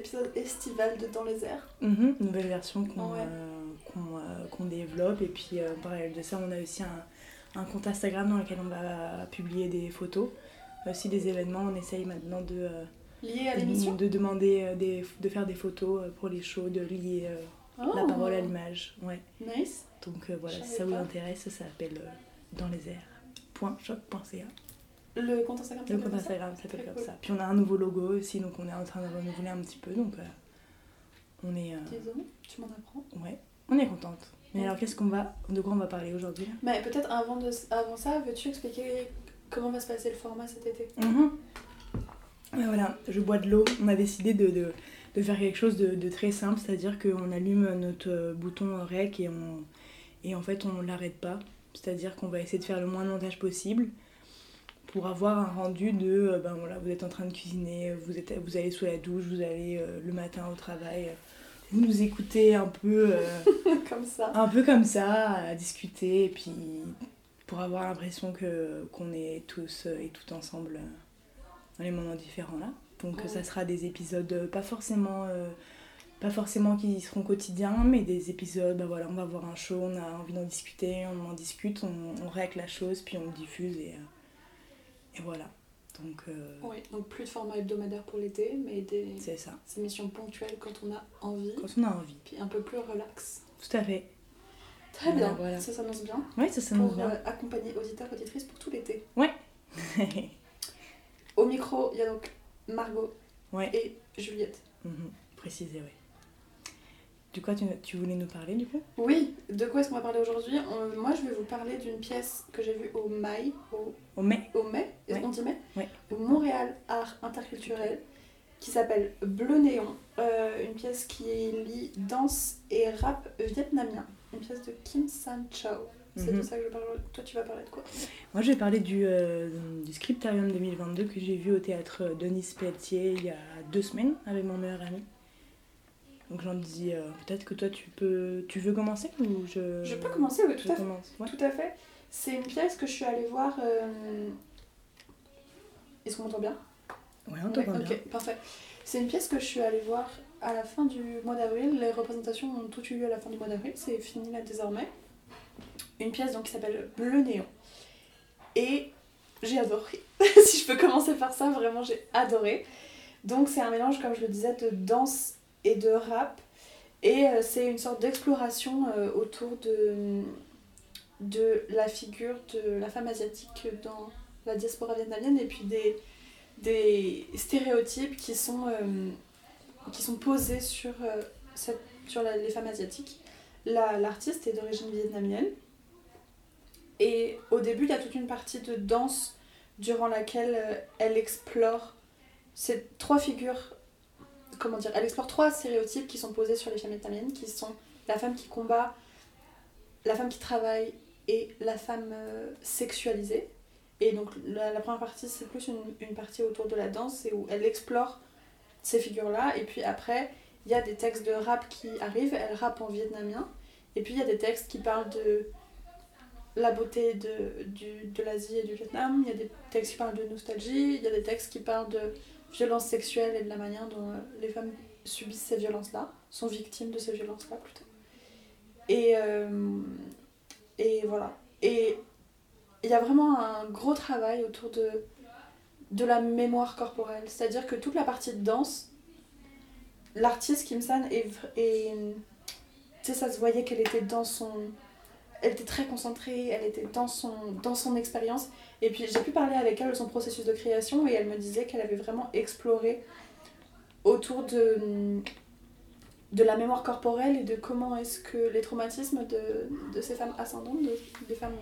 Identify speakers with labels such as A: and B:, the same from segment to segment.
A: épisode estival de Dans les airs.
B: Mhm, nouvelle version qu'on
A: Ouais.
B: euh, euh, qu'on développe. Et puis euh, en parallèle de ça, on a aussi un, un compte Instagram dans lequel on va publier des photos. Aussi des événements. On essaye maintenant de,
A: Lié à l'émission.
B: de demander euh, des, de faire des photos pour les shows, de lier la
A: Oh,
B: parole à l'image. Ouais.
A: Nice.
B: Donc voilà, si ça vous intéresse, ça s'appelle Dans les airs. Point.
A: Le compte Instagram
B: Le compte Instagram s'appelle comme
A: cool.
B: ça. Puis on a un nouveau logo aussi, donc on est en train de renouveler un petit peu. Donc euh, on est, euh,
A: Disons, tu m'en apprends.
B: ouais, on est contente. Mais
A: Ouais.
B: alors qu'est-ce qu'on va, de quoi on va parler aujourd'hui
A: Mais peut-être avant, de, avant ça, veux-tu expliquer comment va se passer le format cet été?
B: Mhm. Ouais, Voilà, je bois de l'eau. On a décidé de, de, de faire quelque chose de, de très simple, c'est-à-dire qu'on allume notre euh, bouton rec et, on, et en fait on l'arrête pas. C'est-à-dire qu'on va essayer de faire le moins de montage possible pour avoir un rendu de euh, ben voilà, vous êtes en train de cuisiner, vous, êtes, vous allez sous la douche, vous allez euh, le matin au travail, vous nous écoutez un peu, euh,
A: Comme ça.
B: un peu comme ça, à discuter, et puis pour avoir l'impression que qu'on est tous et toutes ensemble dans les moments différents là. Donc
A: Ouais.
B: ça sera des épisodes pas forcément euh, pas forcément qui seront quotidiens, mais des épisodes, bah voilà, on va voir un show, on a envie d'en discuter, on en discute, on, on règle la chose, puis on le diffuse et, euh, et voilà. Donc euh,
A: Oui, donc plus de format hebdomadaire pour l'été, mais des
B: c'est ça,
A: émissions ponctuelles quand on a envie,
B: quand on a envie.
A: puis un peu plus relax.
B: Tout à fait.
A: Très bien,
B: voilà.
A: ça s'annonce bien.
B: Oui, ça s'annonce
A: Pour
B: bien.
A: euh, accompagner auditeurs, auditrices pour tout l'été.
B: Ouais.
A: Au micro, il y a donc Margot
B: ouais.
A: et Juliette.
B: Mhm, Préciser, oui. Du quoi tu, tu voulais nous parler du coup?
A: Oui, de quoi est-ce qu'on va parler aujourd'hui? Euh, Moi, je vais vous parler d'une pièce que j'ai vue au MAI, au,
B: Au mai
A: au mai, est-ce
B: Ouais.
A: qu'on dit mai?
B: Ouais.
A: Au Montréal Art Interculturel, qui s'appelle Bleu Néon. Euh, une pièce qui lie danse et rap vietnamien. Une pièce de Kim San Chao. C'est de
B: Mhm.
A: ça que je parle. Toi, tu vas parler de quoi?
B: Moi, je vais parler du, euh, du Scriptarium 2022 que j'ai vu au théâtre Denis Pelletier il y a deux semaines avec mon meilleur ami. Donc j'en dis, euh, peut-être que toi tu peux, tu veux commencer ou je.
A: Je peux commencer, oui,
B: je
A: tout à fait.
B: Ouais.
A: Tout à fait. C'est une pièce que je suis allée voir. euh, Est-ce qu'on m'entend bien?
B: Ouais, on t'entend
A: Ouais,
B: bien.
A: Ok, parfait. C'est une pièce que je suis allée voir à la fin du mois d'avril. Les représentations ont toutes eu lieu à la fin du mois d'avril. C'est fini là désormais. Une pièce donc qui s'appelle Bleu Néon. Et j'ai adoré. si je peux commencer par ça, vraiment j'ai adoré. Donc c'est un mélange, comme je le disais, de danse et de rap. Et euh, c'est une sorte d'exploration euh, autour de, de la figure de la femme asiatique dans la diaspora vietnamienne et puis des, des stéréotypes qui sont, euh, qui sont posés sur, sur les femmes asiatiques. La- L'artiste est d'origine vietnamienne. Et au début, il y a toute une partie de danse durant laquelle elle explore ces trois figures. Comment dire Elle explore trois stéréotypes qui sont posés sur les femmes vietnamiennes, qui sont la femme qui combat, la femme qui travaille et la femme euh, sexualisée. Et donc la, première partie, c'est plus une, partie autour de la danse, et où elle explore ces figures-là. Et puis après, il y a des textes de rap qui arrivent, elle rappe en vietnamien. Et puis il y a des textes qui parlent de la beauté de l'Asie et du Vietnam. Il y a des textes qui parlent de nostalgie. Il y a des textes qui parlent de violence sexuelle et de la manière dont euh, les femmes subissent ces violences-là, sont victimes de ces violences-là plutôt. Et, euh, et voilà. Et il y a vraiment un gros travail autour de, la mémoire corporelle. C'est-à-dire que toute la partie de danse, l'artiste Kim San est... est tu sais, ça se voyait qu'elle était dans son... Elle était très concentrée, elle était dans son, dans son expérience. Et puis j'ai pu parler avec elle de son processus de création et elle me disait qu'elle avait vraiment exploré autour de, de la mémoire corporelle et de comment est-ce que les traumatismes de, de ces femmes ascendantes, de- des femmes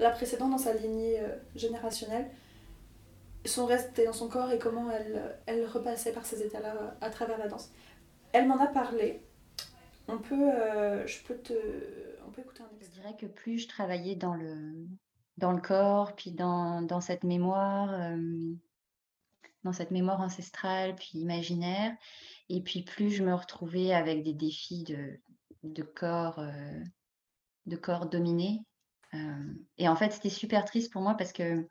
A: la précédente dans sa lignée euh, générationnelle, sont restés dans son corps et comment elle, elle repassait par ces états-là à travers la danse. Elle m'en a parlé. On peut, euh, je peux te, peut écouter un
C: Je dirais que plus je travaillais dans le, dans le corps, puis dans, dans cette mémoire, euh, dans cette mémoire ancestrale, puis imaginaire, et puis plus je me retrouvais avec des défis de, de corps, euh, de corps dominés. Euh, et en fait, c'était super triste pour moi parce que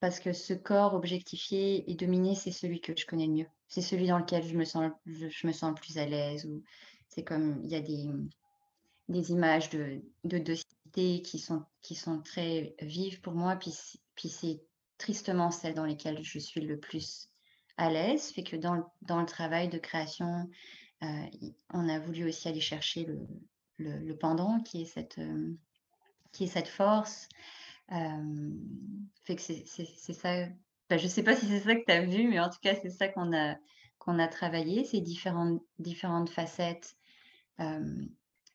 C: parce que ce corps objectifié et dominé, c'est celui que je connais le mieux. C'est celui dans lequel je me sens, je, me sens le plus à l'aise. Ou c'est comme il y a des, des images de, de docilité qui sont, qui sont très vives pour moi, puis, puis c'est tristement celles dans lesquelles je suis le plus à l'aise. Fait que dans, dans le travail de création, euh, on a voulu aussi aller chercher le, le, pendant qui est cette, euh, qui est cette force. Euh, fait que c'est ça. je ne sais pas si c'est ça que tu as vu, mais en tout cas, c'est ça qu'on a, a travaillé, ces différentes, différentes facettes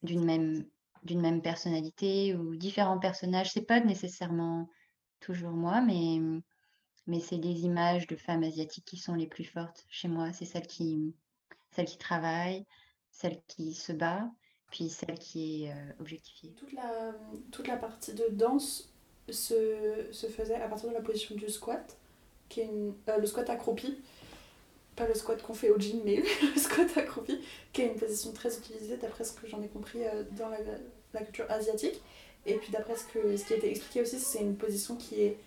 C: d'une même, d'une même personnalité ou différents personnages. C'est pas nécessairement toujours moi, mais, mais c'est des images de femmes asiatiques qui sont les plus fortes chez moi. C'est celle qui, celle qui travaille, celle qui se bat, puis celle qui est objectifiée.
A: Toute la, toute la partie de danse se, se faisait à partir de la position du squat, qui est euh, le squat accroupi. Pas le squat qu'on fait au gym, mais le squat accroupi, qui est une position très utilisée d'après ce que j'en ai compris euh, dans la, culture asiatique. Et puis d'après ce, ce qui a été expliqué aussi, c'est une position qui, est,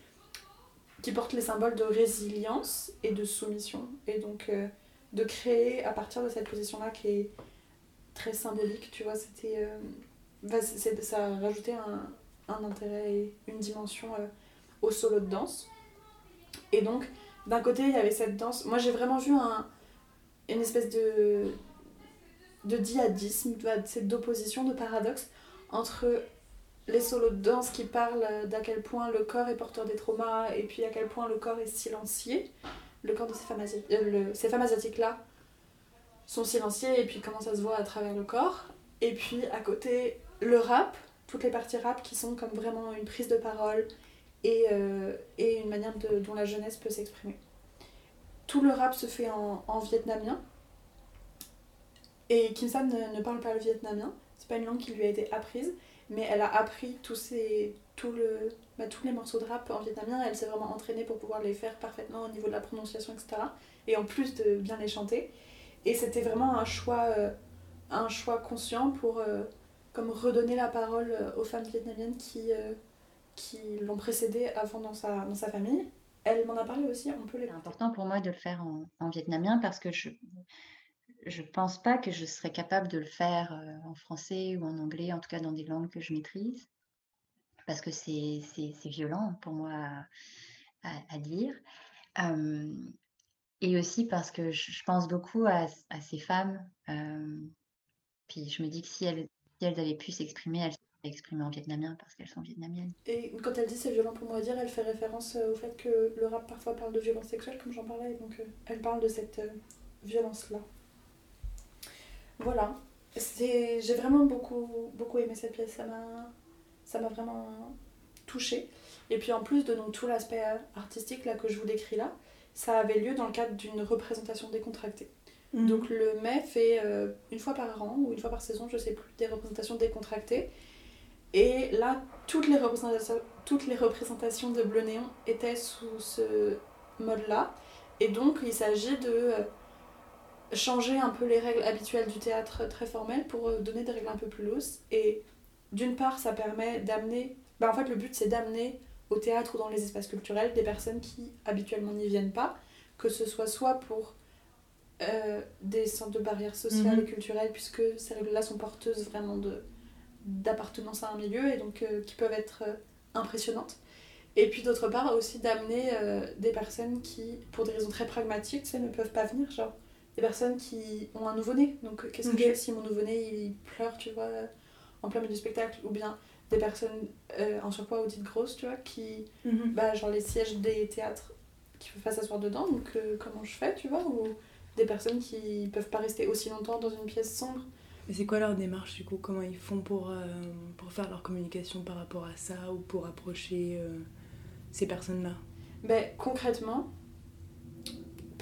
A: qui porte les symboles de résilience et de soumission. Et donc de créer à partir de cette position-là qui est très symbolique, tu vois, c'était... Euh, ça a rajouté un, intérêt et une dimension euh, au solo de danse. Et donc, d'un côté, il y avait cette danse. Moi, j'ai vraiment vu un, une espèce de, de diadisme, d'opposition, de paradoxe entre les solos de danse qui parlent d'à quel point le corps est porteur des traumas et puis à quel point le corps est silencieux le corps de ces femmes, euh, ces femmes asiatiques-là sont silenciées et puis comment ça se voit à travers le corps. Et puis à côté, le rap, toutes les parties rap qui sont comme vraiment une prise de parole et, euh, et une manière de, dont la jeunesse peut s'exprimer. Tout le rap se fait en, en vietnamien. Et Kim Sam ne, ne, parle pas le vietnamien, c'est pas une langue qui lui a été apprise, mais elle a appris tous ces, tout le, bah, tous les morceaux de rap en vietnamien, elle s'est vraiment entraînée pour pouvoir les faire parfaitement au niveau de la prononciation, etc. Et en plus de bien les chanter. Et c'était vraiment un choix, euh, un choix conscient pour euh, comme redonner la parole aux femmes vietnamiennes qui, qui l'ont précédée avant dans sa, dans sa famille. Elle m'en a parlé aussi, on peut les...
C: C'est important pour moi de le faire en, en vietnamien parce que je je pense pas que je serais capable de le faire en français ou en anglais, en tout cas dans des langues que je maîtrise parce que c'est violent pour moi à, à, dire. et aussi parce que je, pense beaucoup à, à ces femmes. puis je me dis que si elles, si elles avaient pu s'exprimer, elles exprimées en vietnamien parce qu'elles sont vietnamiennes.
A: Et quand elle dit c'est violent pour moi à dire, elle fait référence au fait que le rap parfois parle de violence sexuelle, comme j'en parlais. Donc elle parle de cette violence-là. Voilà. J'ai vraiment beaucoup, beaucoup aimé cette pièce. Ça m'a ça m'a vraiment touchée. Et puis en plus de donc, tout l'aspect artistique là, que je vous décris là, ça avait lieu dans le cadre d'une représentation décontractée. Mhm. Donc le mai fait euh, une fois par an ou une fois par saison, je sais plus, des représentations décontractées. Et là, toutes les représentations, toutes les représentations de Bleu Néon étaient sous ce mode-là. Et donc il s'agit de euh, changer un peu les règles habituelles du théâtre très formel pour euh, donner des règles un peu plus lousses. Et d'une part, ça permet d'amener. Bah, en fait, le but, c'est d'amener au théâtre ou dans les espaces culturels des personnes qui habituellement n'y viennent pas, que ce soit soit pour euh, des centres de barrières sociales et mhm. culturelles, puisque celles-là sont porteuses vraiment de d'appartenance à un milieu et donc euh, qui peuvent être euh, impressionnantes. Et puis d'autre part aussi d'amener des personnes qui, pour des raisons très pragmatiques, ne peuvent pas venir, genre des personnes qui ont un nouveau-né. Donc qu'est-ce que je fais si mon nouveau-né il pleure, tu vois en plein milieu du spectacle, ou bien des personnes euh, en surpoids ou dites grosses, tu vois, qui, mhm. bah, genre les sièges des théâtres, qui peuvent pas s'asseoir dedans, donc euh, comment je fais, tu vois, ou des personnes qui peuvent pas rester aussi longtemps dans une pièce sombre.
B: Mais c'est quoi leur démarche du coup? Comment ils font pour, euh, pour faire leur communication par rapport à ça ou pour approcher ces personnes-là?
A: Ben, Concrètement,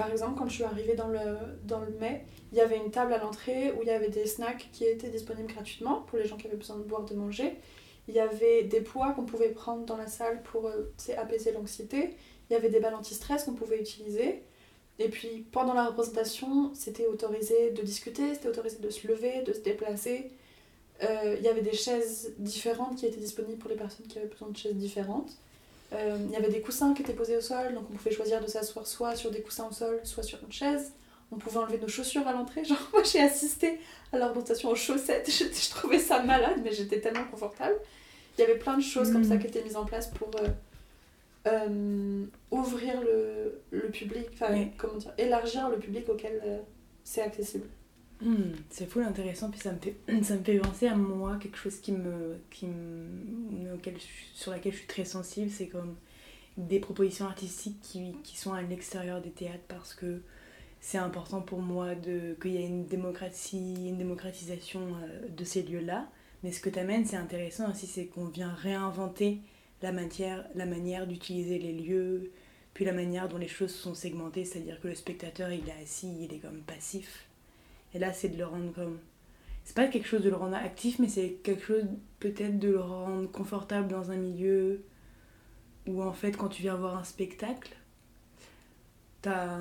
A: par exemple, quand je suis arrivée dans le, dans le mai, il y avait une table à l'entrée où il y avait des snacks qui étaient disponibles gratuitement pour les gens qui avaient besoin de boire, de manger. Il y avait des poids qu'on pouvait prendre dans la salle pour euh, apaiser l'anxiété. Il y avait des balles anti-stress qu'on pouvait utiliser. Et puis pendant la représentation, c'était autorisé de discuter, c'était autorisé de se lever, de se déplacer. Euh, il y avait des chaises différentes qui étaient disponibles pour les personnes qui avaient besoin de chaises différentes. Euh, Il y avait des coussins qui étaient posés au sol, donc on pouvait choisir de s'asseoir soit sur des coussins au sol, soit sur une chaise. On pouvait enlever nos chaussures à l'entrée. Genre, moi j'ai assisté à l'orientation aux chaussettes. Je, je trouvais ça malade, mais j'étais tellement confortable. Il y avait plein de choses comme
B: Mhm.
A: ça qui étaient mises en place pour euh, euh, ouvrir le, le public, enfin,
B: Oui.
A: comment dire, élargir le public auquel euh, c'est accessible.
B: Hmm, c'est fou intéressant, puis ça me, fait, ça me fait penser à moi, quelque chose qui me, qui me, auquel je suis- sur laquelle je suis très sensible, c'est comme des propositions artistiques qui, qui sont à l'extérieur des théâtres parce que c'est important pour moi qu'il y ait une démocratie, une démocratisation euh, de ces lieux-là. Mais ce que tu amènes, c'est intéressant aussi, c'est qu'on vient réinventer la, matière, la manière d'utiliser les lieux, puis la manière dont les choses sont segmentées, c'est-à-dire que le spectateur, il est assis, il est comme passif. Et là, c'est de le rendre comme. C'est pas quelque chose de le rendre actif, mais c'est quelque chose peut-être de le rendre confortable dans un milieu où en fait, quand tu viens voir un spectacle, t'as-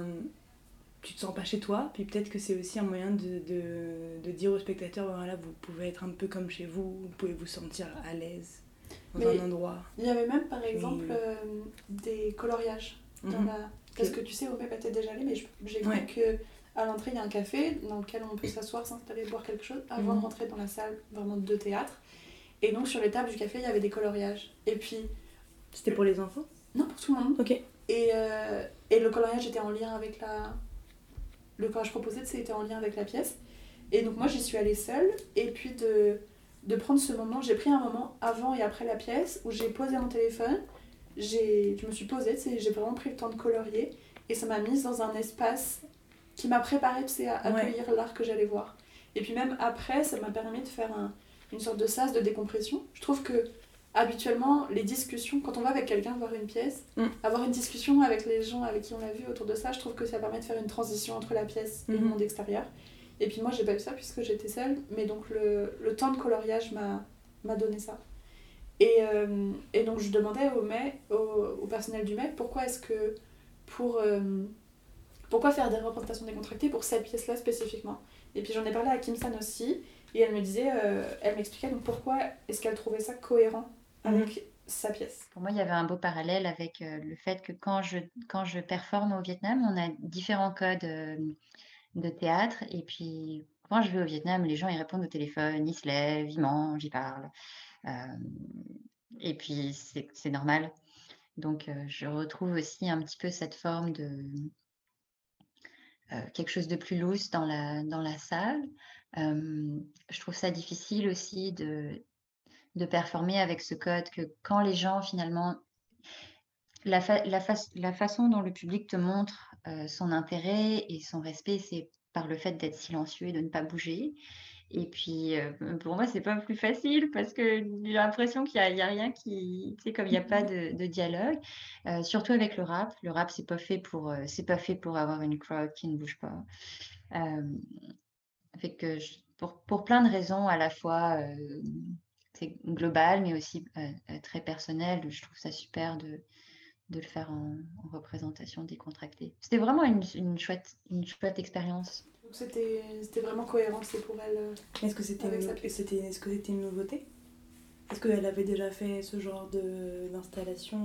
B: tu te sens pas chez toi, puis peut-être que c'est aussi un moyen de, de, de dire aux spectateurs voilà, vous pouvez être un peu comme chez vous, vous pouvez vous sentir à l'aise dans
A: Mais-
B: un endroit.
A: Il y avait même par exemple euh, des coloriages dans
B: Mhm.
A: la. Parce que tu sais, au MEP, t'es déjà allé, mais j'ai cru
B: Ouais.
A: que à l'entrée, il y a un café dans lequel on peut s'asseoir, s'installer, boire quelque chose avant
B: Mhm.
A: de rentrer dans la salle vraiment de théâtre. Et donc, sur les tables du café, il y avait des coloriages. Et puis,
B: C'était pour les enfants?
A: Non, pour tout le monde.
B: Ok.
A: Et, euh, et le coloriage était en lien avec la. Le coloriage proposé, c'était en lien avec la pièce. Et donc, moi, j'y suis allée seule. Et puis, de, de prendre ce moment, j'ai pris un moment avant et après la pièce où j'ai posé mon téléphone. Je me suis posée, j'ai vraiment pris le temps de colorier. Et ça m'a mise dans un espace qui m'a préparé tu sais, à
B: Ouais.
A: accueillir l'art que j'allais voir. Et puis, même après, ça m'a permis de faire un- une sorte de sas de décompression. Je trouve que habituellement, les discussions, quand on va avec quelqu'un voir une pièce,
B: Mm.
A: avoir une discussion avec les gens avec qui on l'a vu autour de ça, je trouve que ça permet de faire une transition entre la pièce et le
B: Mhm.
A: monde extérieur. Et puis moi, j'ai pas eu ça puisque j'étais seule, mais donc le, le temps de coloriage m'a m'a donné ça. Et, euh, et donc je demandais au, mai, au, au personnel du MEC pourquoi est-ce que pour euh, pourquoi faire des représentations décontractées pour cette pièce-là spécifiquement? Et puis j'en ai parlé à Kim San aussi, et elle me disait, euh, elle m'expliquait donc pourquoi est-ce qu'elle trouvait ça cohérent avec sa pièce.
C: Pour moi, il y avait un beau parallèle avec euh, le fait que quand je, quand je performe au Vietnam, on a différents codes euh, de théâtre. Et puis, quand je vais au Vietnam, les gens, ils répondent au téléphone, ils se lèvent, ils mangent, ils parlent. Et puis, c'est normal. Donc, je retrouve aussi un petit peu cette forme de quelque chose de plus loose dans la, dans la salle. Je trouve ça difficile aussi de, de performer avec ce code que quand les gens finalement la, la façon dont le public te montre euh, son intérêt et son respect, c'est par le fait d'être silencieux et de ne pas bouger. Et puis, euh, pour moi, c'est pas plus facile parce que j'ai l'impression qu'il n'y a, rien qui. Tu sais, comme il n'y a pas de, de dialogue, euh, surtout avec le rap. Le rap, c'est pas fait pour, euh, c'est pas fait pour avoir une crowd qui ne bouge pas. Fait que je- pour, pour plein de raisons, à la fois euh, c'est global, mais aussi très personnel, je trouve ça super de, de le faire en, en représentation décontractée. C'était vraiment une, une chouette, une chouette expérience.
A: Donc c'était c'était vraiment cohérent, c'est pour elle. euh,
B: Est-ce que c'était une,
A: sa pièce.
B: c'était, est-ce que c'était une nouveauté? Est-ce qu'elle avait déjà fait ce genre de, d'installation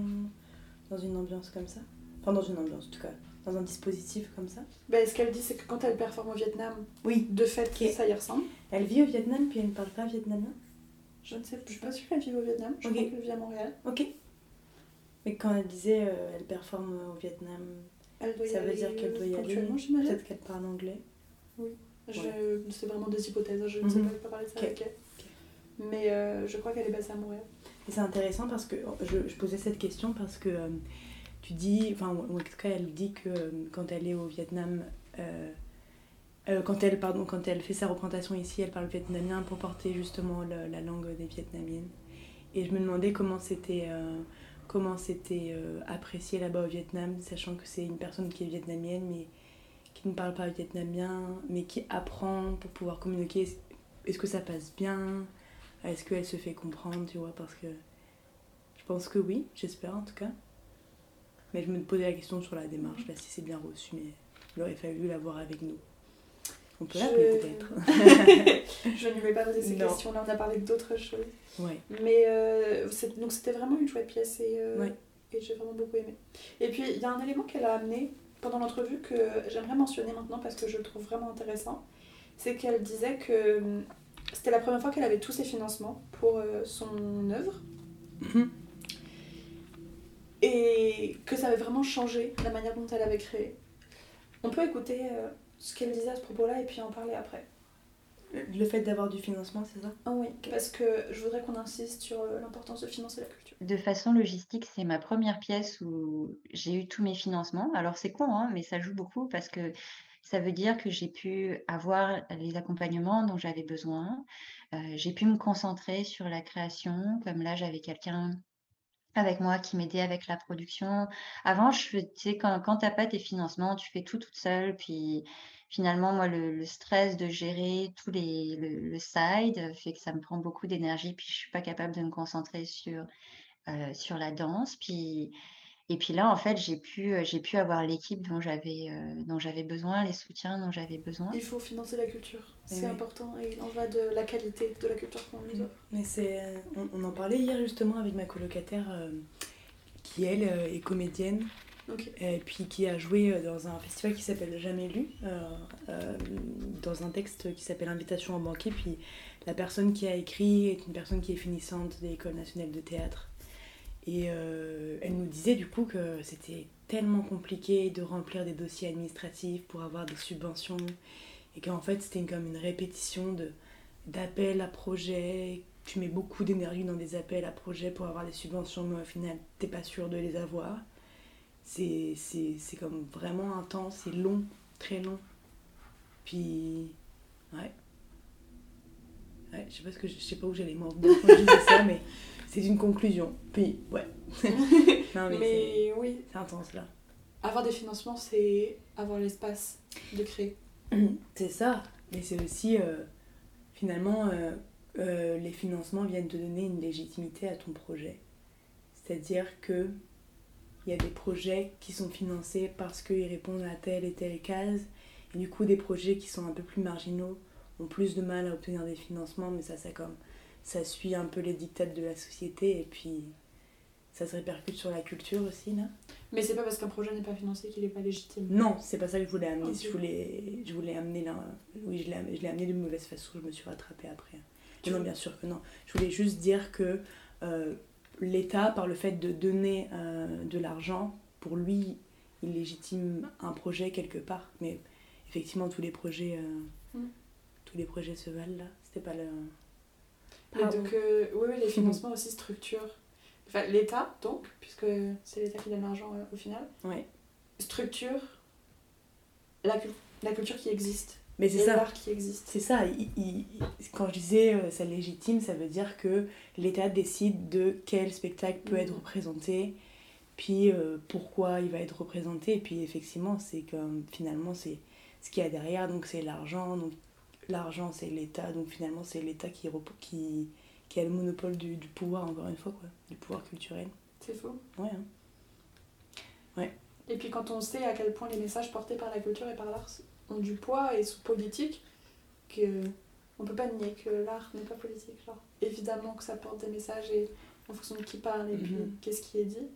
B: dans une ambiance comme ça? Enfin, dans une ambiance, en tout cas, dans un dispositif comme ça?
A: Ben, ce qu'elle dit, c'est que quand elle performe au Vietnam,
B: Oui.
A: de fait,
B: Ok.
A: ça y ressemble.
B: Elle vit au Vietnam, puis elle ne parle pas vietnamien?
A: Je ne sais, je suis pas sûre qu'elle vive au Vietnam, je
B: Ok.
A: crois qu'elle vit à Montréal.
B: Ok. Mais quand elle disait euh, elle performe au Vietnam,
A: Elle doit y
B: ça veut
A: aller
B: dire qu'elle doit y aller. Peut-être qu'elle parle anglais.
A: Je- C'est vraiment des hypothèses, hein, je ne sais
B: Mhm.
A: pas, parler de ça avec elle. Mais euh, je crois qu'elle est basée à Montréal.
B: Et c'est intéressant parce que je, je posais cette question parce que euh, tu dis, enfin, en tout cas, elle dit que euh, quand elle est au Vietnam, euh, quand, elle, pardon, quand elle fait sa représentation ici, elle parle vietnamien pour porter justement le- la langue des Vietnamiennes. Et je me demandais comment c'était euh, comment c'était euh, apprécié là-bas au Vietnam, sachant que c'est une personne qui est vietnamienne mais qui ne parle pas vietnamien, mais qui apprend pour pouvoir communiquer. Est-ce- que ça passe bien? Est-ce qu'elle se fait comprendre, tu vois? Parce que je pense que oui, j'espère en tout cas. Mais je me posais la question sur la démarche, si c'est bien reçu, mais il aurait fallu l'avoir avec nous. On peut
A: Je-
B: l'appeler peut-être.
A: je ne ai pas posé ces questions-là, on a parlé d'autres choses.
B: ouais.
A: Mais euh, donc c'était vraiment une chouette pièce et, euh,
B: Ouais.
A: et j'ai vraiment beaucoup aimé. Et puis il y a un élément qu'elle a amené pendant l'entrevue que j'aimerais mentionner maintenant parce que je le trouve vraiment intéressant. C'est qu'elle disait que hum, c'était la première fois qu'elle avait tous ses financements pour euh, son œuvre
B: Mhm.
A: et que ça avait vraiment changé la manière dont elle avait créé. On peut écouter euh, ce qu'elle disait à ce propos-là et puis en parler après.
B: Le fait d'avoir du financement, c'est ça?
A: Ah oui, parce que je voudrais qu'on insiste sur euh, l'importance de financer la culture.
C: De façon logistique, c'est ma première pièce où j'ai eu tous mes financements. Alors c'est con, hein, mais ça joue beaucoup parce que ça veut dire que j'ai pu avoir les accompagnements dont j'avais besoin. Euh, j'ai pu me concentrer sur la création, comme là j'avais quelqu'un avec moi qui m'aidait avec la production. Avant, je fais- tu sais, quand, quand tu n'as pas tes financements, tu fais tout toute seule. Puis finalement, moi, le, stress de gérer tous les, le, le side fait que ça me prend beaucoup d'énergie. Puis je suis pas capable de me concentrer sur, euh, sur la danse. Puis, et puis là, en fait, j'ai pu, euh, j'ai pu avoir l'équipe dont j'avais euh, dont j'avais besoin, les soutiens dont j'avais besoin.
A: Il faut financer la culture, c'est
B: oui.
A: important et il en va de la qualité de la culture qu'on nous offre.
B: Mais c'est, euh, on, on en parlait hier justement avec ma colocataire euh, qui elle euh, est comédienne et puis qui a joué dans un festival qui s'appelle Jamais lu, euh, euh, dans un texte qui s'appelle Invitation en banquet. Puis la personne qui a écrit est une personne qui est finissante de l'École nationale de théâtre. Et euh, elle nous disait du coup que c'était tellement compliqué de remplir des dossiers administratifs pour avoir des subventions et qu'en fait c'était comme une répétition d'appels à projets. Tu mets beaucoup d'énergie dans des appels à projets pour avoir des subventions, mais au final t'es pas sûr de les avoir. C'est comme vraiment intense, c'est long, très long. Puis ouais. Ouais, je sais pas, ce que je, je sais pas où j'allais m'en quand je disais ça, mais c'est une conclusion. Puis ouais. non mais, c'est-
A: Mais oui,
B: c'est intense là.
A: avoir des financements, c'est avoir l'espace de créer.
B: C'est ça, mais c'est aussi euh, finalement euh, euh, les financements viennent te donner une légitimité à ton projet. C'est-à-dire que il y a des projets qui sont financés parce qu'ils répondent à telle et telle case, et du coup des projets qui sont un peu plus marginaux ont plus de mal à obtenir des financements, mais ça, ça comme ça suit un peu les dictats de la société et puis ça se répercute sur la culture aussi là.
A: Mais c'est pas parce qu'un projet n'est pas financé qu'il est pas légitime.
B: Non, c'est pas ça que je voulais amener. Je voulais, je voulais amener là. Oui, je l'ai amené, de mauvaise façon, je me suis rattrapée après.
A: Tu
B: non,
A: veux-
B: bien sûr que non. Je voulais juste dire que euh, l'État, par le fait de donner euh, de l'argent, pour lui, il légitime un projet quelque part. Mais effectivement, tous les projets, euh,
A: Mm.
B: tous les projets se valent là. C'était pas le.
A: Et donc, euh, oui, oui, les financements aussi structurent. Enfin, l'État, donc, puisque c'est l'État qui donne l'argent euh, au final,
B: Ouais.
A: structure la, la culture qui existe.
B: Mais c'est ça.
A: qui existe.
B: C'est ça, il- il- il- quand je disais euh, ça légitime, ça veut dire que l'État décide de quel spectacle peut être
A: Mhm.
B: représenté, puis euh, pourquoi il va être représenté, et puis effectivement, c'est comme finalement, c'est ce qu'il y a derrière, donc c'est l'argent, donc l'argent c'est l'État, donc finalement, c'est l'État qui, qui, qui a le monopole du, du pouvoir, encore une fois, quoi, du pouvoir culturel.
A: C'est faux.
B: Ouais, hein.
A: Et puis quand on sait à quel point les messages portés par la culture et par l'art ont du poids et sont politiques, que on peut pas nier que l'art n'est pas politique. Genre, évidemment que ça porte des messages et en fonction de qui parle et puis
B: Mhm.
A: qu'est-ce qui est dit,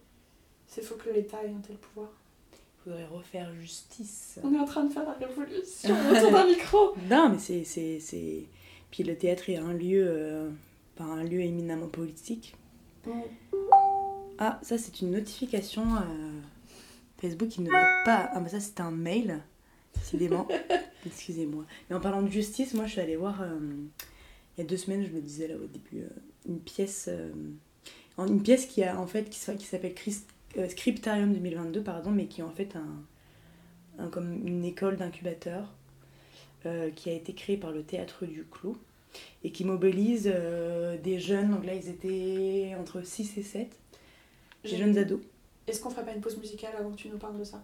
A: c'est faux que l'État ait un tel pouvoir.
B: Faudrait refaire justice.
A: On est en train de faire la révolution autour d'un micro.
B: Non, mais c'est, c'est, c'est... Puis le théâtre est un lieu, euh, pas un lieu éminemment politique. Ah, ça c'est une notification euh, Facebook qui ne va pas... Ah, mais ça c'est un mail, décidément. Excusez-moi. Mais en parlant de justice, moi je suis allée voir, euh, il y a deux semaines, je me disais là au début, euh, une pièce... une pièce qui a en fait qui, qui s'appelle Chris- euh, Scriptarium 2022 pardon mais qui est en fait un, un- comme une école d'incubateur euh, qui a été créée par le théâtre du Clou et qui mobilise euh, des jeunes. Donc là ils étaient entre 6 et 7 des jeunes ados.
A: Est-ce qu'on ferait pas une pause musicale avant que tu nous parles de ça?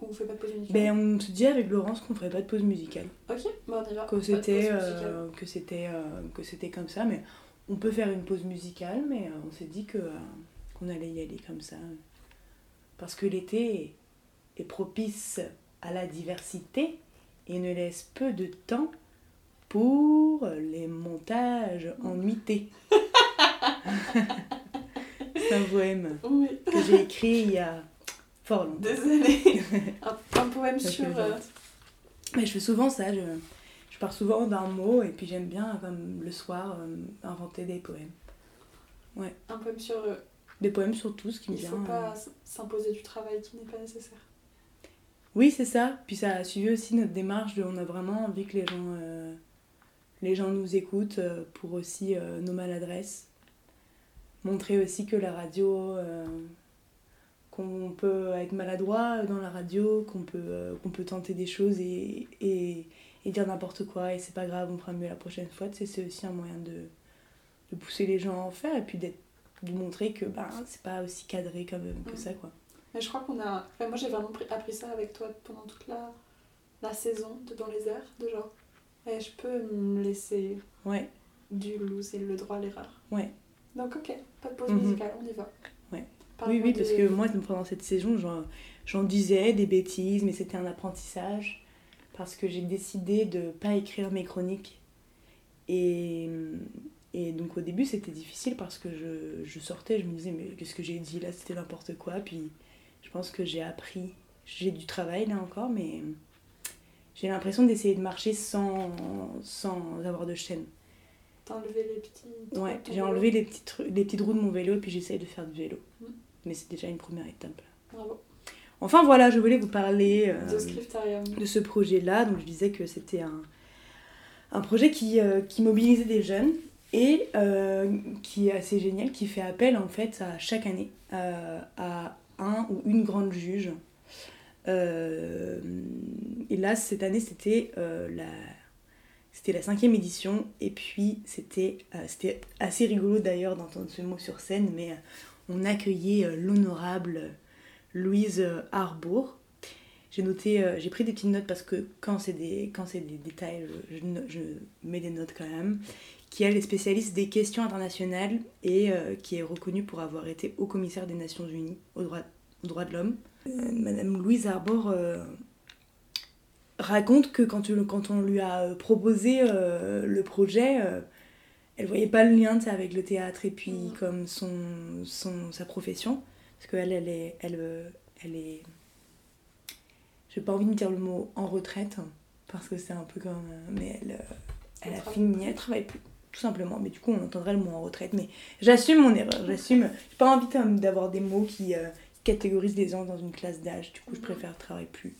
A: Ou on fait pas de pause musicale?
B: Ben on se dit avec Laurence qu'on ferait pas de pause musicale.
A: Ok, bon on y va.
B: que c'était
A: pause musicale.
B: euh, que c'était que c'était comme ça mais on peut faire une pause musicale mais on s'est dit que qu'on allait y aller comme ça parce que l'été est propice à la diversité et ne laisse peu de temps pour les montages en nuitée. C'est un poème
A: Oui.
B: que j'ai écrit il y a fort longtemps.
A: Désolée. un, un poème sur. euh.
B: Mais je fais souvent ça, je, je pars souvent d'un mot et puis j'aime bien, comme le soir, euh, inventer des poèmes.
A: un poème sur. Euh,
B: Des poèmes sur tout ce qui me
A: il
B: vient.
A: faut
B: euh.
A: pas s- s'imposer du travail qui n'est pas nécessaire.
B: Oui, c'est ça. Puis ça a suivi aussi notre démarche de on a vraiment envie que les gens, euh, les gens nous écoutent euh, pour aussi euh, nos maladresses. Montrer aussi que la radio, euh, qu'on peut être maladroit dans la radio, qu'on peut, euh, qu'on peut tenter des choses et, et, et dire n'importe quoi et c'est pas grave, on fera mieux la prochaine fois. Tu sais, c'est aussi un moyen de, de pousser les gens à en faire et puis d'être de montrer que ben, c'est pas aussi cadré comme, que
A: Mm.
B: ça quoi.
A: Mais je crois qu'on a. enfin, moi, j'ai vraiment pris- appris ça avec toi pendant toute la, la saison de Dans les airs, de genre. Et je peux me laisser
B: Ouais,
A: du loose et le droit à l'erreur.
B: ouais.
A: Donc, ok, pas de pause
B: Mhm.
A: musicale, on y va.
B: Ouais. Oui,
A: Parle-moi
B: oui, parce que moi, pendant cette saison, j'en disais des bêtises, mais c'était un apprentissage. Parce que j'ai décidé de pas écrire mes chroniques. Et, et donc au début, c'était difficile parce que je, je sortais, je me disais, mais qu'est-ce que j'ai dit là? C'était n'importe quoi. Puis je pense que j'ai appris. J'ai du travail là encore, mais j'ai l'impression d'essayer de marcher sans, sans avoir de chaîne.
A: T'as enlevé les petits.
B: Ouais, j'ai enlevé les petites, tru- les petites roues de mon vélo et puis j'essaye de faire du vélo.
A: Mm.
B: Mais c'est déjà une première étape.
A: Bravo.
B: Enfin voilà, je voulais vous parler euh,
A: de
B: ce projet-là. Donc je disais que c'était un, un projet qui, euh, qui mobilisait des jeunes et euh, qui est assez génial, qui fait appel en fait à chaque année euh, à un ou une grande juge. Euh, et là, cette année, c'était la, la cinquième édition et puis c'était c'était assez rigolo d'ailleurs d'entendre ce mot sur scène, mais on accueillait l'honorable Louise Harbour. J'ai noté, euh, j'ai pris des petites notes parce que quand c'est des, quand c'est des détails, je, je mets des notes quand même. Qui elle est spécialiste des questions internationales et euh, qui est reconnue pour avoir été haut commissaire des Nations Unies aux droits, aux droits de l'homme. Euh, Madame Louise Arbour euh, raconte que quand, tu- quand on lui a proposé le projet, elle voyait pas le lien avec le théâtre et puis
A: Mhm.
B: comme son, son, sa profession. Parce qu'elle, elle est, elle, elle est. J'ai pas envie de dire le mot en retraite, parce que c'est un peu comme. euh, Mais elle, euh, elle a fini, elle travaille plus, tout simplement. Mais du coup, on entendrait le mot en retraite. Mais j'assume mon erreur, j'assume. J'ai pas envie d'avoir des mots qui euh, catégorisent des gens dans une classe d'âge. Du coup, je préfère travailler plus.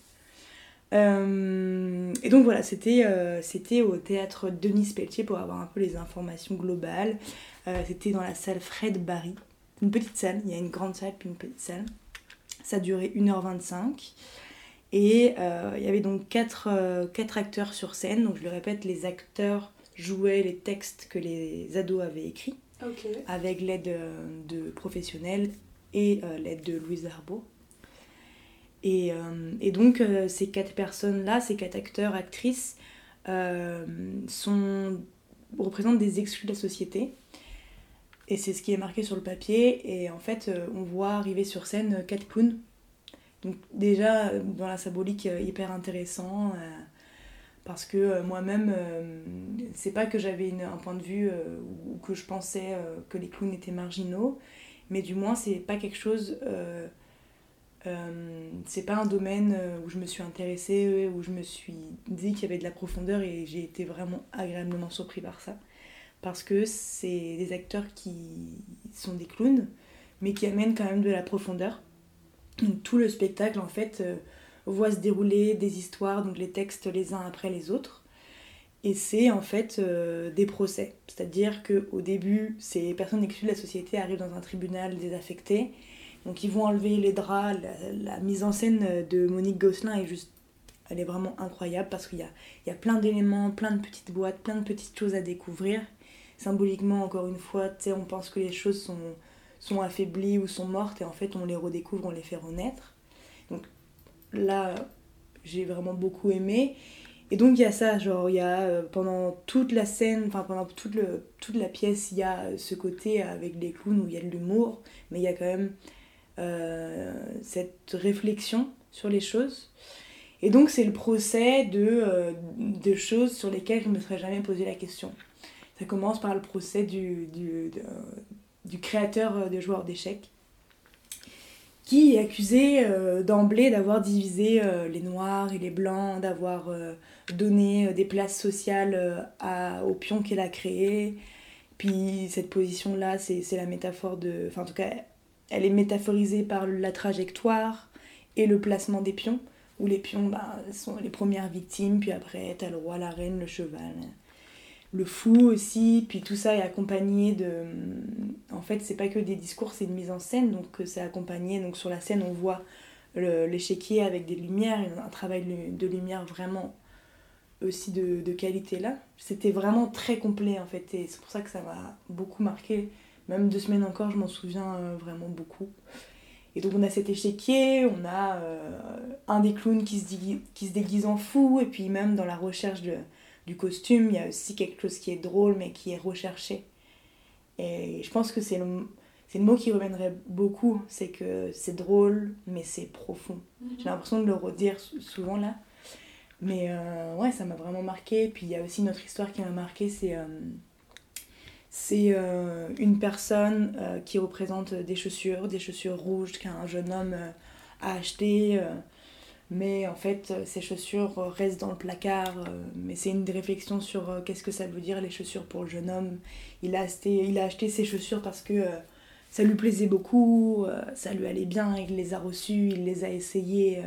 B: Euh, et donc voilà, c'était euh, c'était au théâtre Denis Pelletier pour avoir un peu les informations globales. C'était dans la salle Fred Barry, une petite salle, il y a une grande salle puis une petite salle. Ça durait 1h25. Et euh, il y avait donc quatre, euh, quatre acteurs sur scène. Donc je le répète, les acteurs jouaient les textes que les ados avaient écrits avec l'aide euh, de professionnels et euh, l'aide de Louise Arbaud. Et, euh, et donc euh, ces quatre personnes-là, ces quatre acteurs, actrices, sont, représentent des exclus de la société. Et c'est ce qui est marqué sur le papier. Et en fait, on voit arriver sur scène quatre clowns. Donc déjà, euh, dans la symbolique, euh, hyper intéressant. euh, parce que moi-même, c'est pas que j'avais un point de vue ou que je pensais que les clowns étaient marginaux, mais du moins, c'est pas quelque chose. c'est pas un domaine où je me suis intéressée, où je me suis dit qu'il y avait de la profondeur et j'ai été vraiment agréablement surpris par ça. Parce que c'est des acteurs qui sont des clowns, mais qui amènent quand même de la profondeur. Donc tout le spectacle, en fait, euh, voit se dérouler des histoires, donc les textes les uns après les autres. Et c'est en fait euh, des procès. C'est-à-dire qu'au début, ces personnes exclues de la société arrivent dans un tribunal désaffecté. Donc ils vont enlever les draps. La, mise en scène de Monique Gosselin est juste... Elle est vraiment incroyable parce qu'il y a, il y a plein d'éléments, plein de petites boîtes, plein de petites choses à découvrir. Symboliquement, encore une fois, on pense que les choses sont, sont affaiblies ou sont mortes et en fait on les redécouvre, on les fait renaître. Donc là, j'ai vraiment beaucoup aimé. Et donc il y a ça, genre il y a euh, pendant toute la scène, enfin pendant toute, le, toute la pièce, il y a ce côté avec les clowns où il y a de l'humour, mais il y a quand même euh, cette réflexion sur les choses. Et donc c'est le procès de, euh, de choses sur lesquelles je ne me serais jamais posé la question. Ça commence par le procès du, du, du créateur de joueurs d'échecs qui est accusé d'emblée d'avoir divisé les noirs et les blancs, d'avoir donné des places sociales à, au pion qu'elle a créé. Puis cette position-là, c'est la métaphore de... Enfin en tout cas, elle est métaphorisée par la trajectoire et le placement des pions, où les pions bah, sont les premières victimes, puis après t'as le roi, la reine, le cheval, le fou aussi, puis tout ça est accompagné de... En fait, c'est pas que des discours, c'est une mise en scène, donc c'est accompagné, donc sur la scène on voit l'échiquier avec des lumières, un travail de lumière vraiment aussi de, de qualité là. C'était vraiment très complet en fait, et c'est pour ça que ça m'a beaucoup marqué même deux semaines encore, je m'en souviens euh, vraiment beaucoup. Et donc on a cet échiquier, on a euh, un des clowns qui se, qui se déguise en fou, et puis même dans la recherche de, du costume, il y a aussi quelque chose qui est drôle mais qui est recherché. Et je pense que c'est le, c'est le mot qui reviendrait beaucoup, c'est que c'est drôle mais c'est profond. Mhm. J'ai l'impression de le redire souvent là. Mais euh, ouais, ça m'a vraiment marqué. Puis il y a aussi notre histoire qui m'a marqué, c'est c'est euh, une personne euh, qui représente des chaussures, des chaussures rouges qu'un jeune homme euh, a acheté. Mais en fait, ces chaussures restent dans le placard. mais c'est une réflexion sur qu'est-ce que ça veut dire les chaussures pour le jeune homme. Il a acheté, il a acheté ces chaussures parce que ça lui plaisait beaucoup, ça lui allait bien, il les a reçues, il les a essayées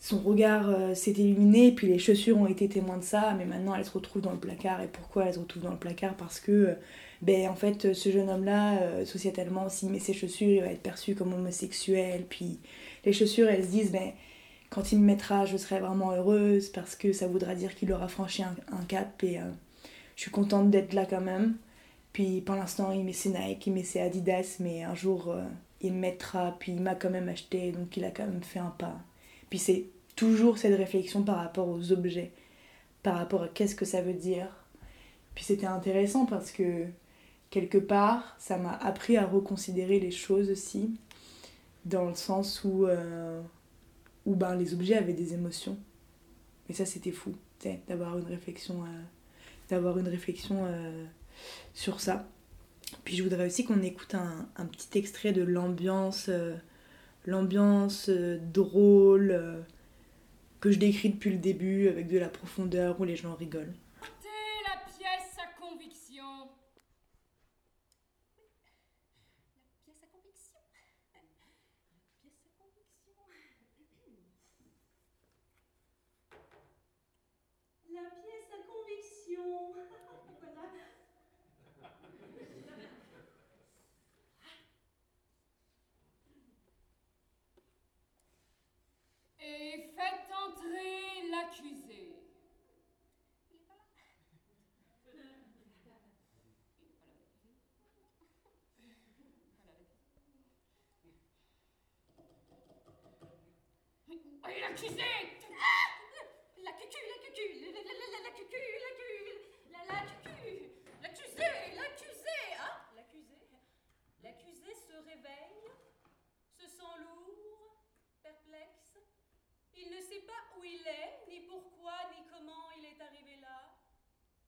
B: son regard euh, s'est illuminé, puis les chaussures ont été témoins de ça, mais maintenant elles se retrouvent dans le placard. Et pourquoi elles se retrouvent dans le placard? Parce que, euh, ben, en fait, ce jeune homme-là, euh, sociétalement, s'il met ses chaussures, il va être perçu comme homosexuel. Puis les chaussures, elles se disent, ben, quand il me mettra, je serai vraiment heureuse, parce que ça voudra dire qu'il aura franchi un, cap, et je suis contente d'être là quand même. Puis pour l'instant, il met ses Nike, il met ses Adidas, mais un jour, il me mettra, puis il m'a quand même acheté, donc il a quand même fait un pas. Puis c'est toujours cette réflexion par rapport aux objets, par rapport à qu'est-ce que ça veut dire. Puis c'était intéressant parce que quelque part, ça m'a appris à reconsidérer les choses aussi, dans le sens où, euh, où ben, les objets avaient des émotions. Et ça, c'était fou, d'avoir une réflexion, euh, d'avoir une réflexion euh, sur ça. Puis je voudrais aussi qu'on écoute un, petit extrait de l'ambiance l'ambiance euh, drôle euh, que je décris depuis le début avec de la profondeur où les gens rigolent.
D: la pièce à conviction. La pièce à conviction. La pièce à conviction. La pièce à conviction. Et faites entrer l'accusé. Et l'accusé La cucu, la cucu, la cucu, la cucu, la la cucu, l'accusé, l'accusé, hein L'accusé L'accusé se réveille, se sent lourd, perplexe, il ne sait pas où il est, ni pourquoi, ni comment il est arrivé là.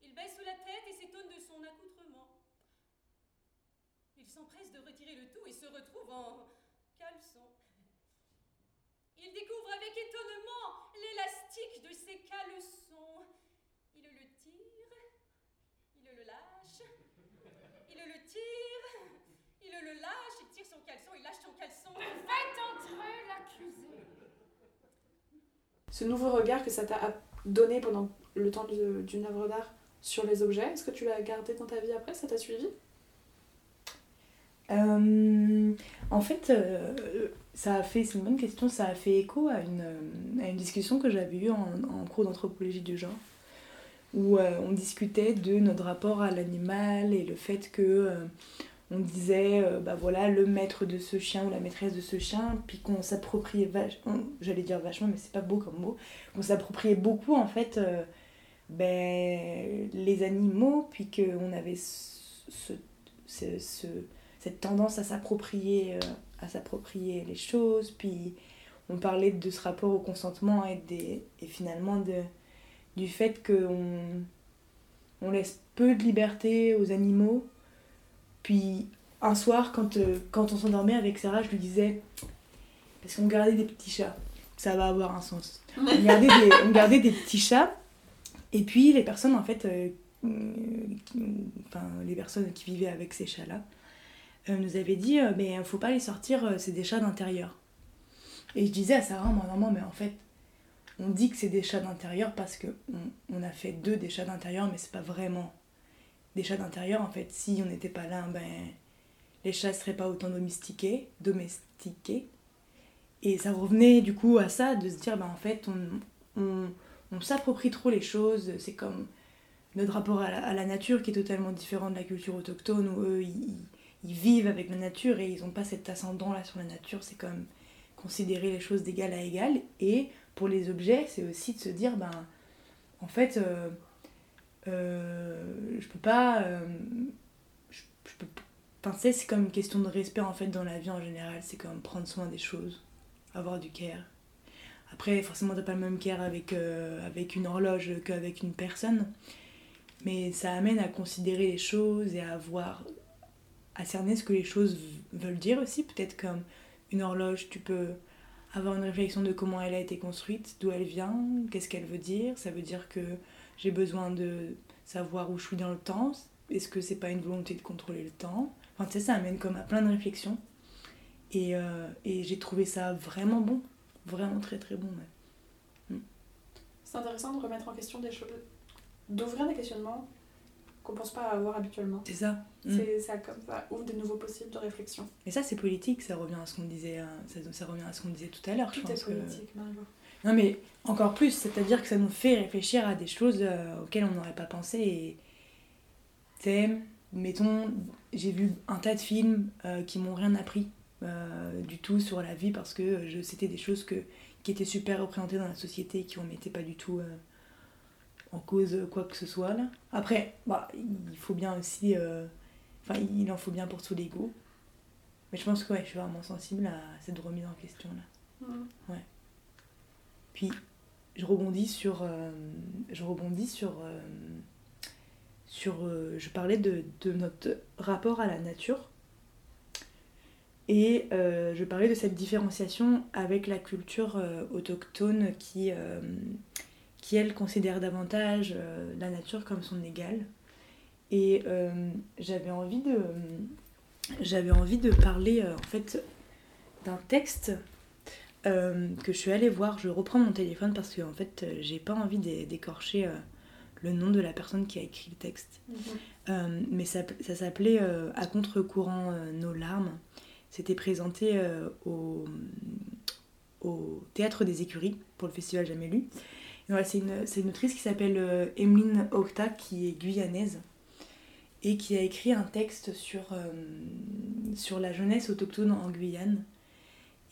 D: Il baisse la tête et s'étonne de son accoutrement. Il s'empresse de retirer le tout et se retrouve en caleçon. Il découvre avec étonnement l'élastique de ses caleçons. Il le tire, il le lâche, il le tire, il le lâche, il tire son caleçon, il lâche son caleçon. Faites entrer l'accusé
A: ce nouveau regard que ça t'a donné pendant le temps d'une œuvre d'art sur les objets, est-ce que tu l'as gardé dans ta vie après? Ça t'a suivi?
B: Euh, En fait, euh, a fait, c'est une bonne question, ça a fait écho à une, à une discussion que j'avais eue en, en cours d'anthropologie du genre, où euh, on discutait de notre rapport à l'animal et le fait que on disait, euh, bah voilà, le maître de ce chien ou la maîtresse de ce chien, puis qu'on s'appropriait vachement, j'allais dire vachement, mais c'est pas beau comme mot, qu'on s'appropriait beaucoup en fait euh, ben, les animaux, puis qu'on avait ce, cette tendance à s'approprier euh, à s'approprier les choses, puis on parlait de ce rapport au consentement et, des, et finalement de, du fait qu'on on laisse peu de liberté aux animaux puis un soir, quand, euh, quand on s'endormait avec Sarah, je lui disais, parce qu'on gardait des petits chats, ça va avoir un sens. On gardait des, on gardait des petits chats, et puis les personnes, en fait, euh, enfin, les personnes qui vivaient avec ces chats-là, nous avaient dit, euh, mais faut pas les sortir, euh, c'est des chats d'intérieur. Et je disais à Sarah, moi, maman, mais en fait, on dit que c'est des chats d'intérieur parce que on, a fait deux des chats d'intérieur, mais c'est pas vraiment des chats d'intérieur. En fait, si on n'était pas là, ben, les chats seraient pas autant domestiqués, domestiqués. Et ça revenait du coup à ça, de se dire, ben, en fait, on, on, s'approprie trop les choses. C'est comme notre rapport à la, nature qui est totalement différent de la culture autochtone, où eux, ils vivent avec la nature et ils n'ont pas cet ascendant là sur la nature. C'est comme considérer les choses d'égal à égal. Et pour les objets, c'est aussi de se dire, ben, en fait, euh, euh, je peux pas. euh, je, peux sais, c'est comme une question de respect en fait dans la vie en général. C'est comme prendre soin des choses, avoir du care. Après, forcément, t'as pas le même care avec, euh, avec une horloge qu'avec une personne. Mais ça amène à considérer les choses et à voir, à cerner ce que les choses veulent dire aussi. Peut-être comme une horloge, tu peux avoir une réflexion de comment elle a été construite, d'où elle vient, qu'est-ce qu'elle veut dire. Ça veut dire que j'ai besoin de savoir où je suis dans le temps. Est-ce que c'est pas une volonté de contrôler le temps? Enfin, tu sais, ça amène comme à plein de réflexions. Et, euh, et j'ai trouvé ça vraiment bon. Vraiment très très bon. ouais.
A: C'est intéressant de remettre en question des choses, d'ouvrir des questionnements qu'on pense pas avoir habituellement.
B: C'est ça. Mm.
A: C'est ça comme ça ouvre des nouveaux possibles de réflexion.
B: Et ça, c'est politique, ça revient à ce qu'on disait, euh, ça, ça revient à ce qu'on disait tout à l'heure. je
A: Tout
B: pense
A: est
B: que-
A: politique, Margot.
B: Non, mais encore plus, c'est-à-dire que ça nous fait réfléchir à des choses euh, auxquelles on n'aurait pas pensé. Et sais, mettons, j'ai vu un tas de films euh, qui m'ont rien appris euh, du tout sur la vie parce que c'était des choses que, qui étaient super représentées dans la société et qui ne mettaient pas du tout en cause quoi que ce soit. Là. Après, bah, il faut bien aussi. euh, Enfin, il en faut bien pour tous les goûts. Mais je pense que ouais, je suis vraiment sensible à cette remise en question là.
A: Mm.
B: Puis je rebondis sur, euh, je rebondis sur, euh, sur euh, je parlais de, de notre rapport à la nature et euh, je parlais de cette différenciation avec la culture euh, autochtone qui, euh, qui elle considère davantage euh, la nature comme son égale et euh, j'avais envie de j'avais envie de parler euh, en fait d'un texte euh, que je suis allée voir. Je reprends mon téléphone parce que en fait, euh, j'ai pas envie d'é- d'écorcher euh, le nom de la personne qui a écrit le texte.
A: Mhm.
B: Euh, mais ça, ça s'appelait euh, À contre-courant euh, nos larmes. C'était présenté euh, au, au Théâtre des Écuries pour le festival Jamais lu. C'est une, une autrice qui s'appelle euh, Emeline Octa qui est guyanaise et qui a écrit un texte sur, euh, sur la jeunesse autochtone en Guyane.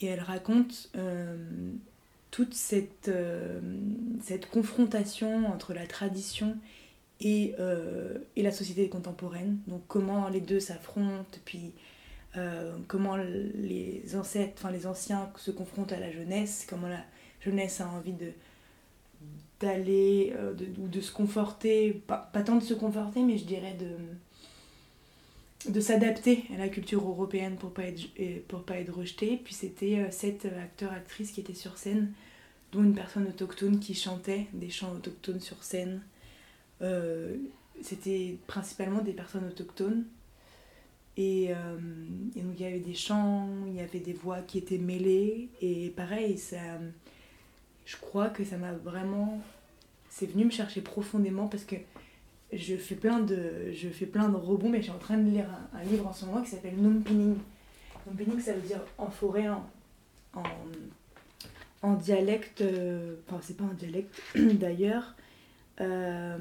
B: Et elle raconte euh, toute cette, cette confrontation entre la tradition et, et la société contemporaine. Donc comment les deux s'affrontent, puis comment les ancêtres, enfin les anciens se confrontent à la jeunesse, comment la jeunesse a envie de d'aller euh, ou de se conforter, pas, pas tant de se conforter, mais je dirais de, de s'adapter à la culture européenne pour pas être, pour pas être rejeté. Puis c'était euh, sept acteurs, actrices qui étaient sur scène, dont une personne autochtone qui chantait des chants autochtones sur scène. Euh, c'était principalement des personnes autochtones. Et, euh, et donc il y avait des chants, il y avait des voix qui étaient mêlées. Et pareil, ça, je crois que ça m'a vraiment... C'est venu me chercher profondément parce que je fais plein de, je fais plein de rebonds, mais je suis en train de lire un, livre en ce moment qui s'appelle. Numpining, ça veut dire en forêt, en, en, dialecte, euh, enfin c'est pas un dialecte d'ailleurs, euh,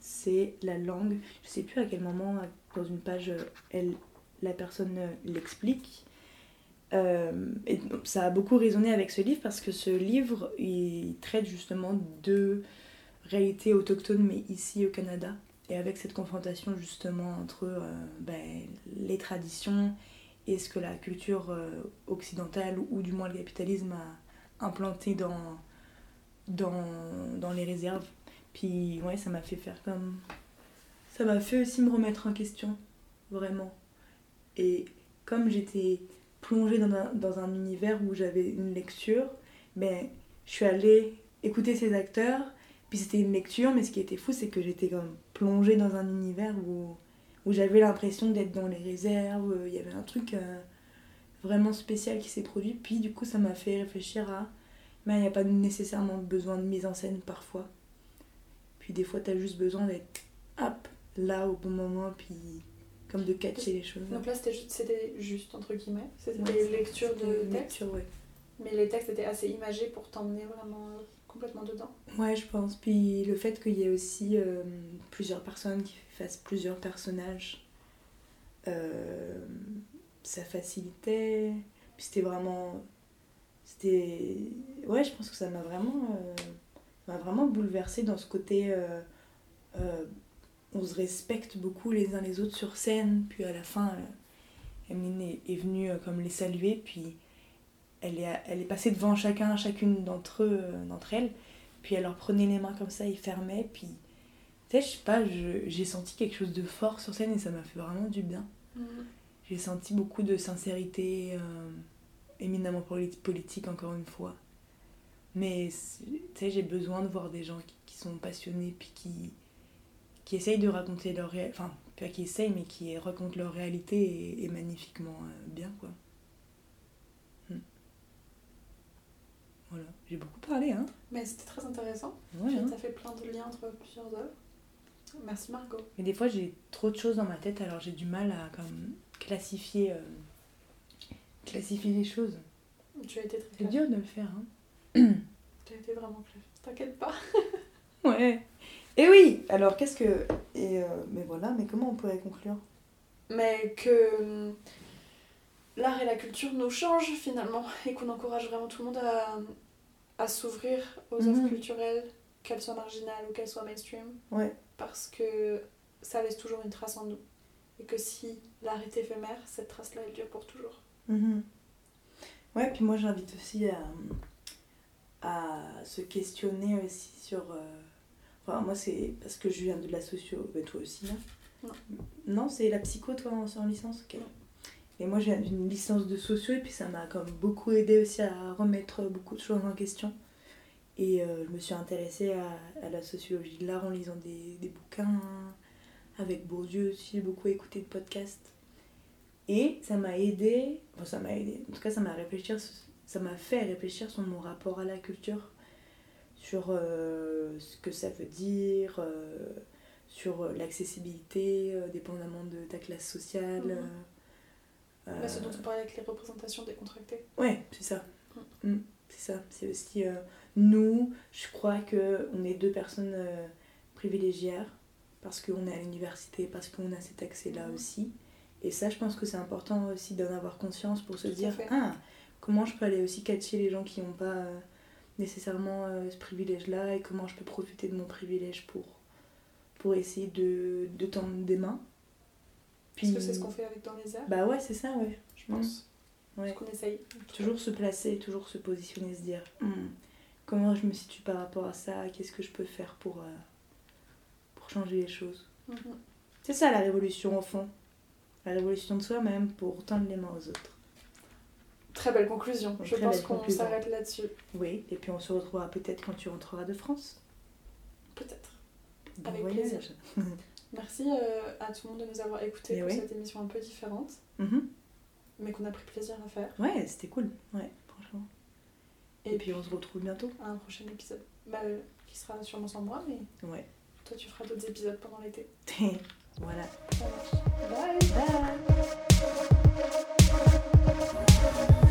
B: c'est la langue, je sais plus à quel moment dans une page elle, la personne euh, l'explique. Euh, et ça a beaucoup résonné avec ce livre parce que ce livre il traite justement de réalité autochtone mais ici au Canada et avec cette confrontation justement entre euh, ben, les traditions et ce que la culture euh, occidentale ou du moins le capitalisme a implanté dans, dans, dans les réserves. Puis ouais, ça m'a fait faire comme... Ça m'a fait aussi me remettre en question, vraiment. Et comme j'étais plongée dans un, dans un univers où j'avais une lecture, ben, je suis allée écouter ces acteurs. Puis c'était une lecture, mais ce qui était fou, c'est que j'étais comme plongée dans un univers où, où j'avais l'impression d'être dans les réserves. Il y avait un truc euh, vraiment spécial qui s'est produit. Puis du coup, ça m'a fait réfléchir à. Mais il n'y a pas nécessairement besoin de mise en scène parfois. Puis des fois, tu as juste besoin d'être hop, là au bon moment, puis comme de catcher les choses.
A: Donc là, c'était juste, c'était juste, entre guillemets. C'était
B: Ouais,
A: des lectures de textes.
B: lecture, ouais.
A: Mais les textes étaient assez imagés pour t'emmener vraiment euh, complètement dedans.
B: Ouais, je pense. Puis le fait qu'il y ait aussi euh, plusieurs personnes qui fassent plusieurs personnages, euh, ça facilitait. Puis c'était vraiment. C'était. Ouais, je pense que ça m'a vraiment. euh, m'a vraiment bouleversée dans ce côté. Euh, euh, on se respecte beaucoup les uns les autres sur scène. Puis à la fin, euh, Emeline est, est venue euh, comme les saluer. Puis elle est, elle est passée devant chacun, chacune d'entre eux, euh, d'entre elles. Puis elle leur prenait les mains comme ça, ils fermaient. Puis, tu sais, je sais pas, j'ai senti quelque chose de fort sur scène et ça m'a fait vraiment du bien. J'ai senti beaucoup de sincérité, euh, éminemment poli- politique encore une fois. Mais, tu sais, j'ai besoin de voir des gens qui, qui sont passionnés puis qui, qui essayent de raconter leur réalité. Enfin, pas qui essayent, mais qui racontent leur réalité et, et magnifiquement euh, bien, quoi. Hmm. Voilà, j'ai beaucoup parlé, hein.
A: Mais c'était très intéressant.
B: Ouais, hein.
A: Ça fait plein de liens entre plusieurs œuvres. Merci Margot.
B: Mais des fois, j'ai trop de choses dans ma tête, alors j'ai du mal à comme, classifier, euh, classifier les choses.
A: Tu as été très
B: C'est dur de le faire, hein.
A: Tu as été vraiment claire. T'inquiète pas.
B: Ouais. Et oui, alors qu'est-ce que... Et euh, mais voilà, mais comment on pourrait conclure?
A: Mais que hum, l'art et la culture nous changent finalement et qu'on encourage vraiment tout le monde à, à s'ouvrir aux œuvres
B: Mhm.
A: culturelles, qu'elles soient marginales ou qu'elles soient mainstream,
B: Ouais.
A: parce que ça laisse toujours une trace en nous. Et que si l'art est éphémère, cette trace-là, elle dure pour toujours.
B: Mhm. Ouais, puis moi j'invite aussi à, à se questionner aussi sur... euh, Enfin, moi c'est parce que je viens de la socio... Mais toi aussi, non
A: Non.
B: Non, c'est la psycho, toi, en, en licence ok. Et moi, je viens d'une licence de socio et puis ça m'a comme beaucoup aidé aussi à remettre beaucoup de choses en question. Et euh, je me suis intéressée à, à la sociologie de l'art en lisant des, des bouquins. Avec Bourdieu aussi, j'ai beaucoup écouté de podcasts. Et ça m'a aidé, enfin ça m'a aidé, en tout cas ça m'a réfléchir, ça m'a fait réfléchir sur mon rapport à la culture, sur euh, ce que ça veut dire, euh, sur l'accessibilité, euh, dépendamment de ta classe sociale. Euh,
A: Là, ce dont on parlait avec les représentations décontractées.
B: Ouais, c'est ça. Mm, c'est ça. C'est aussi nous, je crois que on est deux personnes privilégiées parce qu'on est à l'université, parce qu'on a cet accès-là
A: Mhm.
B: aussi. Et ça, je pense que c'est important aussi d'en avoir conscience pour se
A: Tout
B: dire ah, comment je peux aller aussi catcher les gens qui n'ont pas nécessairement euh, ce privilège-là et comment je peux profiter de mon privilège pour, pour essayer de, de tendre des mains.
A: Parce que c'est ce qu'on fait avec Dans les airs,
B: Bah ouais, c'est ça, ouais.
A: je pense.
B: Ouais.
A: Ce qu'on essaye.
B: Toujours se placer, toujours se positionner, se dire Hmm, comment je me situe par rapport à ça, qu'est-ce que je peux faire pour, euh, pour changer les choses.
A: Mhm.
B: C'est ça la révolution au fond. La révolution de soi-même pour tendre les mains aux autres.
A: Très belle conclusion.
B: Très
A: Je pense qu'on s'arrête là-dessus.
B: Oui, et puis on se retrouvera peut-être quand tu rentreras de France.
A: Peut-être.
B: Bon
A: Avec
B: voyage.
A: plaisir. Merci euh, à tout le monde de nous avoir écoutés pour
B: oui.
A: cette émission un peu différente,
B: Mhm.
A: mais qu'on a pris plaisir à faire.
B: Ouais, c'était cool. Ouais, franchement.
A: Et,
B: Et puis on se retrouve bientôt.
A: à un prochain épisode. Bah, euh, qui sera sûrement sans moi, mais
B: Ouais.
A: toi tu feras d'autres épisodes pendant l'été.
B: voilà.
A: Ça marche. Bye
B: Bye.